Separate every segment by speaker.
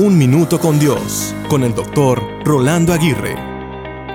Speaker 1: Un Minuto con Dios, con el doctor Rolando Aguirre.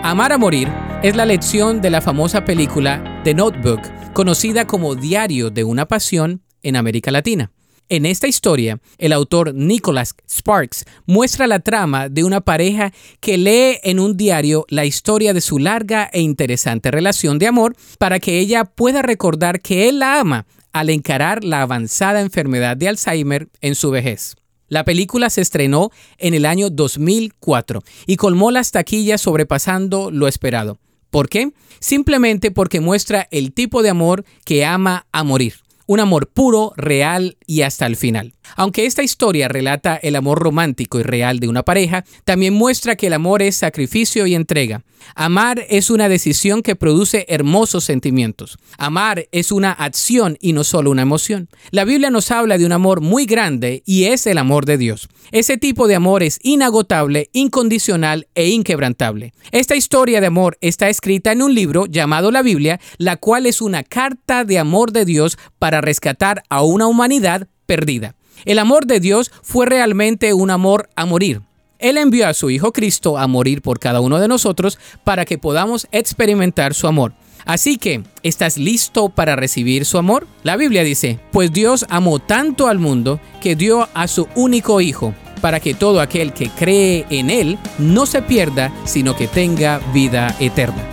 Speaker 2: Amar a morir es la lección de la famosa película The Notebook, conocida como Diario de una Pasión en América Latina. En esta historia, el autor Nicholas Sparks muestra la trama de una pareja que lee en un diario la historia de su larga e interesante relación de amor para que ella pueda recordar que él la ama al encarar la avanzada enfermedad de Alzheimer en su vejez. La película se estrenó en el año 2004 y colmó las taquillas sobrepasando lo esperado. ¿Por qué? Simplemente porque muestra el tipo de amor que ama a morir un amor puro, real y hasta el final. Aunque esta historia relata el amor romántico y real de una pareja, también muestra que el amor es sacrificio y entrega. Amar es una decisión que produce hermosos sentimientos. Amar es una acción y no solo una emoción. La Biblia nos habla de un amor muy grande y es el amor de Dios. Ese tipo de amor es inagotable, incondicional e inquebrantable. Esta historia de amor está escrita en un libro llamado la Biblia, la cual es una carta de amor de Dios para rescatar a una humanidad perdida. El amor de Dios fue realmente un amor a morir. Él envió a su Hijo Cristo a morir por cada uno de nosotros para que podamos experimentar su amor. Así que, ¿estás listo para recibir su amor? La Biblia dice, pues Dios amó tanto al mundo que dio a su único Hijo, para que todo aquel que cree en Él no se pierda, sino que tenga vida eterna.